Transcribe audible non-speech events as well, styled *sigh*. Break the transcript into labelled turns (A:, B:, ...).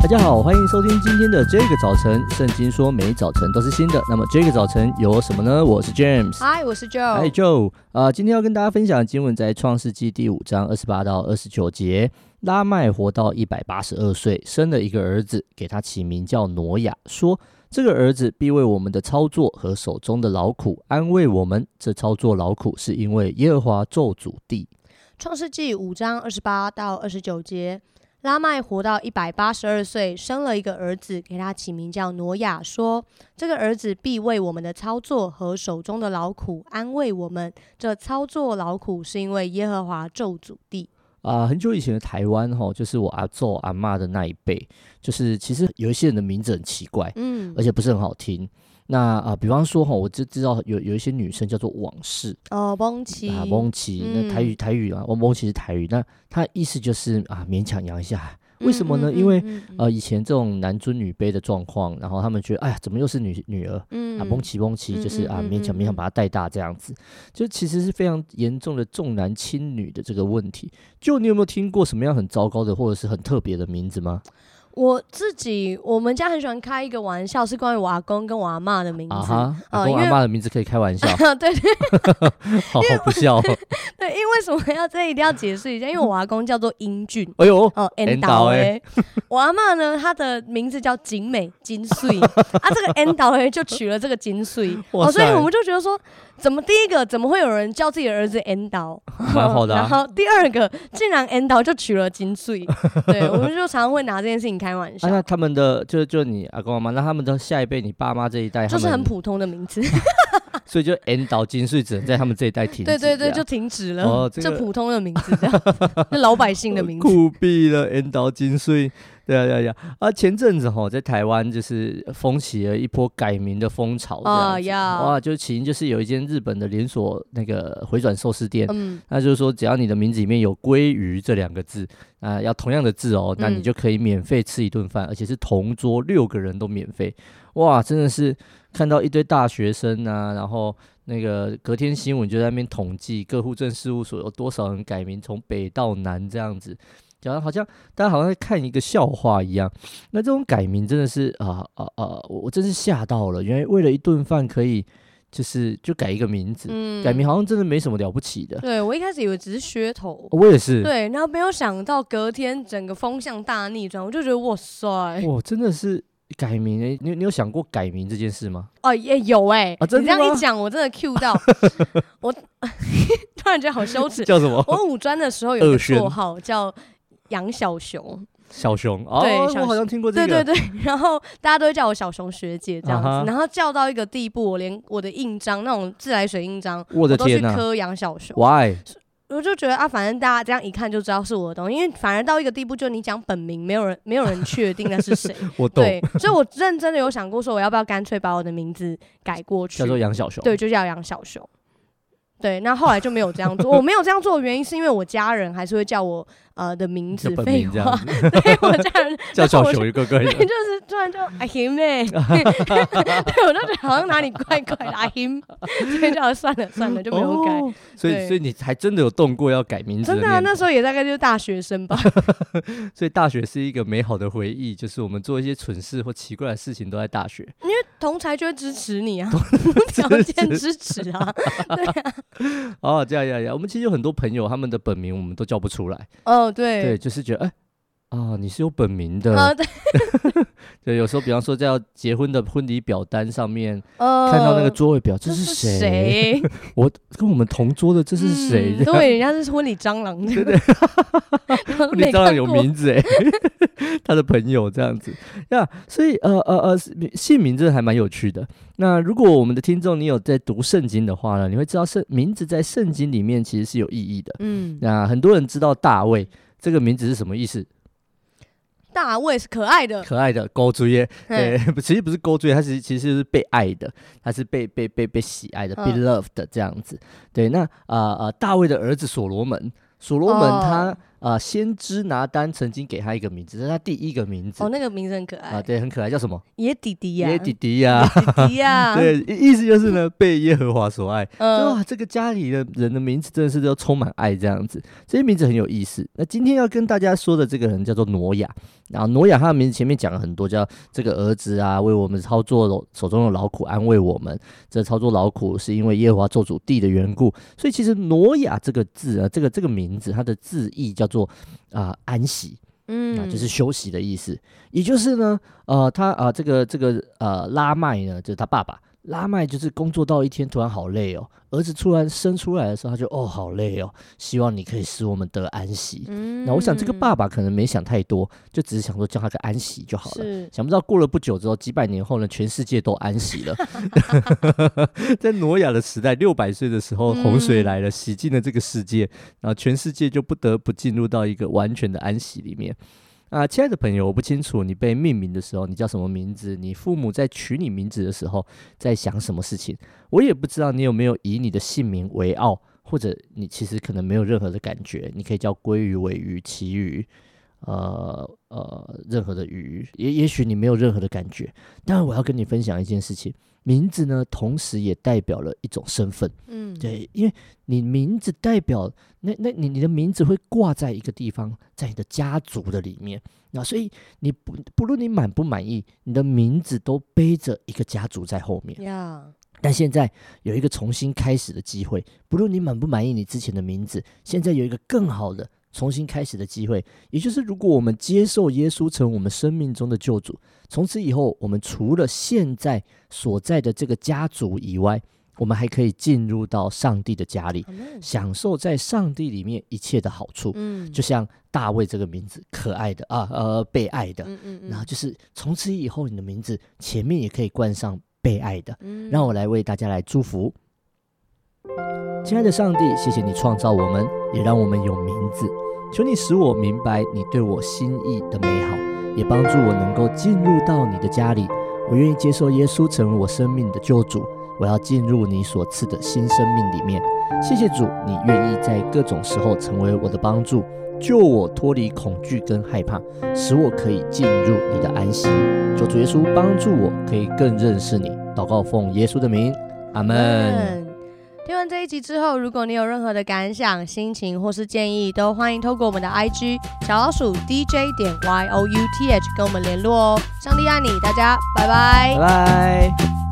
A: 大家好，欢迎收听今天的这个早晨。圣经说每早晨都是新的，那么这个早晨有什么呢？我是 James，
B: 嗨，我是 Joe，
A: 嗨 Joe。啊，今天要跟大家分享的经文在创世纪第五章二十八到二十九节。拉麦活到一百八十二岁，生了一个儿子，给他起名叫挪亚，说这个儿子必为我们的操作和手中的劳苦安慰我们。这操作劳苦是因为耶和华咒诅地。
B: 创世纪五章二十八到二十九节。拉麦活到一百八十二岁，生了一个儿子，给他起名叫挪亚，说：“这个儿子必为我们的操作和手中的劳苦安慰我们。这操作劳苦是因为耶和华咒诅地。”
A: 啊，很久以前的台湾哈，就是我阿祖阿妈的那一辈，就是其实有一些人的名字很奇怪，嗯，而且不是很好听。那啊，比方说哈，我就知道有有一些女生叫做往事
B: 哦，蒙奇
A: 啊，蒙奇，那台语台语啊，蒙奇是台语，那它意思就是啊，勉强养一下。为什么呢？因为呃，以前这种男尊女卑的状况，然后他们觉得，哎呀，怎么又是女女儿？嗯啊，蒙奇蒙奇，就是啊，勉强勉强把她带大这样子，就其实是非常严重的重男轻女的这个问题。就你有没有听过什么样很糟糕的或者是很特别的名字吗？
B: 我自己，我们家很喜欢开一个玩笑，是关于我阿公跟我阿妈的名字。啊哈，
A: 阿公阿妈的名字可以开玩笑。
B: 对 *laughs* 对，*laughs*
A: 好好不笑。*laughs*
B: 对，因为为什么要这一定要解释一下？因为 *laughs* 我阿公叫做英俊。
A: 哎呦，
B: 哦，，N 导哎。*laughs* 我阿妈呢，她的名字叫景美金穗。*laughs* 啊，这个 N 导哎就取了这个金穗。哦，所以我们就觉得说，怎么第一个怎么会有人叫自己的儿子 N 导？
A: 蛮好的。
B: 然后第二个，竟然 N 导就取了金穗。对，我们就常常会拿这件事情开。开玩笑，
A: 啊、那他们的就就你阿公阿妈，那他们的下一辈，你爸妈这一代，
B: 就是很普通的名字，
A: 所以就 N 岛金穗只能在他们这一代停止，
B: 对对对，就停止了。哦，这个、普通的名字这样，*laughs* 那老百姓的名字，*laughs*
A: 酷毙了 N 岛金穗。对啊，对啊，啊！前阵子哈，在台湾就是风起了一波改名的风潮，这样子，uh, yeah. 哇！就起因就是有一间日本的连锁那个回转寿司店，嗯，那就是说只要你的名字里面有“鲑鱼”这两个字，啊，要同样的字哦，那你就可以免费吃一顿饭，嗯、而且是同桌六个人都免费，哇！真的是看到一堆大学生啊，然后那个隔天新闻就在那边统计各户政事务所有多少人改名，从北到南这样子。讲的好像大家好像在看一个笑话一样，那这种改名真的是啊啊啊！我真是吓到了，原来为了一顿饭可以就是就改一个名字，嗯、改名好像真的没什么了不起的。
B: 对，我一开始以为只是噱头，
A: 我也是。
B: 对，然后没有想到隔天整个风向大逆转，我就觉得哇塞，
A: 哇，真的是改名诶！你你有想过改名这件事吗？
B: 哦，也有诶、欸。啊，真的吗？你这样一讲，我真的 Q 到 *laughs* 我，突然觉得好羞耻。*laughs*
A: 叫什么？
B: 我五专的时候有个绰号叫。杨小熊，
A: 小熊，哦，对，我好像听过这个，
B: 对对对，然后大家都会叫我小熊学姐这样子，啊、然后叫到一个地步，我连我的印章那种自来水印章，我，的天都去刻杨小熊。
A: Why？
B: 我就觉得啊，反正大家这样一看就知道是我的东西，因为反而到一个地步，就你讲本名，没有人没有人确定那是谁。*laughs*
A: 我懂。
B: 对，所以我认真的有想过，说我要不要干脆把我的名字改过去，
A: 叫做杨小熊。
B: 对，就叫杨小熊。对，那后来就没有这样做。我没有这样做的原因，是因为我家人还是会叫我呃的名字。废话，对我家人 *laughs*
A: 叫小熊一个个，
B: 就是突然就阿 him *laughs* 呢，对，我就觉得好像哪里怪怪的阿 him，所以就算了算了就没有改。
A: 所以所以你还真的有动过要改名字？
B: 真的啊，那时候也大概就是大学生吧。*laughs*
A: 所以大学是一个美好的回忆，就是我们做一些蠢事或奇怪的事情都在大
B: 学。同才就会支持你啊，*laughs* 无条件支持啊，*laughs* 对啊。
A: 哦，这样这样这样，我们其实有很多朋友，他们的本名我们都叫不出来。
B: 哦，对，
A: 对，就是觉得，哎，啊，你是有本名的。哦，对。*laughs* 对，有时候比方说在要结婚的婚礼表单上面，*laughs* 看到那个座位表，这是谁？*laughs* 我跟我们同桌的这是谁？
B: 对，人家是婚礼蟑螂，对对。
A: 婚礼蟑螂有名字哎，他的朋友这样子呀，所以呃呃呃，姓名真的还蛮有趣的。那如果我们的听众你有在读圣经的话呢，你会知道圣名字在圣经里面其实是有意义的。嗯，那很多人知道大卫这个名字是什么意思？
B: 大卫是可爱的，
A: 可爱的勾追耶，对，*laughs* 其实不是勾追，他其实其实是被爱的，他是被被被被喜爱的，be loved 这样子。对，那啊啊，大卫的儿子所罗门，所罗门他啊、呃，先知拿单曾经给他一个名字，这是他第一个名字。
B: 哦，那个名字很可爱
A: 啊，对，很可爱，叫什么？
B: 耶弟弟呀，
A: 耶弟弟呀，
B: 弟弟呀。*laughs*
A: 对，意思就是呢，*laughs* 被耶和华所爱。嗯、哇，这个家里的人的名字真的是都充满爱，这样子，这些名字很有意思。那今天要跟大家说的这个人叫做挪亚。然后挪亚他的名字前面讲了很多，叫这个儿子啊，为我们操作手中的劳苦，安慰我们。这操作劳苦是因为耶和华做主地的缘故，所以其实挪亚这个字啊，这个这个名字，它的字义叫做啊、呃、安息，嗯，啊就是休息的意思。也就是呢，呃，他啊、呃、这个这个呃拉麦呢，就是他爸爸。拉麦就是工作到一天突然好累哦，儿子突然生出来的时候，他就哦好累哦，希望你可以使我们得安息。嗯，那我想这个爸爸可能没想太多，就只是想说叫他个安息就好了。想不到过了不久之后，几百年后呢，全世界都安息了。*laughs* 在挪亚的时代，六百岁的时候，洪水来了，洗净了这个世界，然后全世界就不得不进入到一个完全的安息里面。啊，亲爱的朋友，我不清楚你被命名的时候你叫什么名字，你父母在取你名字的时候在想什么事情。我也不知道你有没有以你的姓名为傲，或者你其实可能没有任何的感觉，你可以叫鲑鱼、尾鱼、旗鱼，呃呃，任何的鱼，也也许你没有任何的感觉。但我要跟你分享一件事情。名字呢，同时也代表了一种身份。嗯，对，因为你名字代表那那你你的名字会挂在一个地方，在你的家族的里面。那所以你不不论你满不满意，你的名字都背着一个家族在后面。Yeah. 但现在有一个重新开始的机会，不论你满不满意你之前的名字，现在有一个更好的。重新开始的机会，也就是如果我们接受耶稣成我们生命中的救主，从此以后，我们除了现在所在的这个家族以外，我们还可以进入到上帝的家里，享受在上帝里面一切的好处。嗯，就像大卫这个名字，可爱的啊，呃，被爱的。嗯嗯嗯。然后就是从此以后，你的名字前面也可以冠上被爱的。嗯，让我来为大家来祝福。亲爱的上帝，谢谢你创造我们，也让我们有名字。求你使我明白你对我心意的美好，也帮助我能够进入到你的家里。我愿意接受耶稣成为我生命的救主。我要进入你所赐的新生命里面。谢谢主，你愿意在各种时候成为我的帮助，救我脱离恐惧跟害怕，使我可以进入你的安息。求主耶稣帮助我，可以更认识你。祷告奉耶稣的名，阿
B: 门。这一集之后，如果你有任何的感想、心情或是建议，都欢迎透过我们的 IG 小老鼠 DJ 点 Y O U T H 跟我们联络哦。上帝爱你，大家拜拜，
A: 拜拜。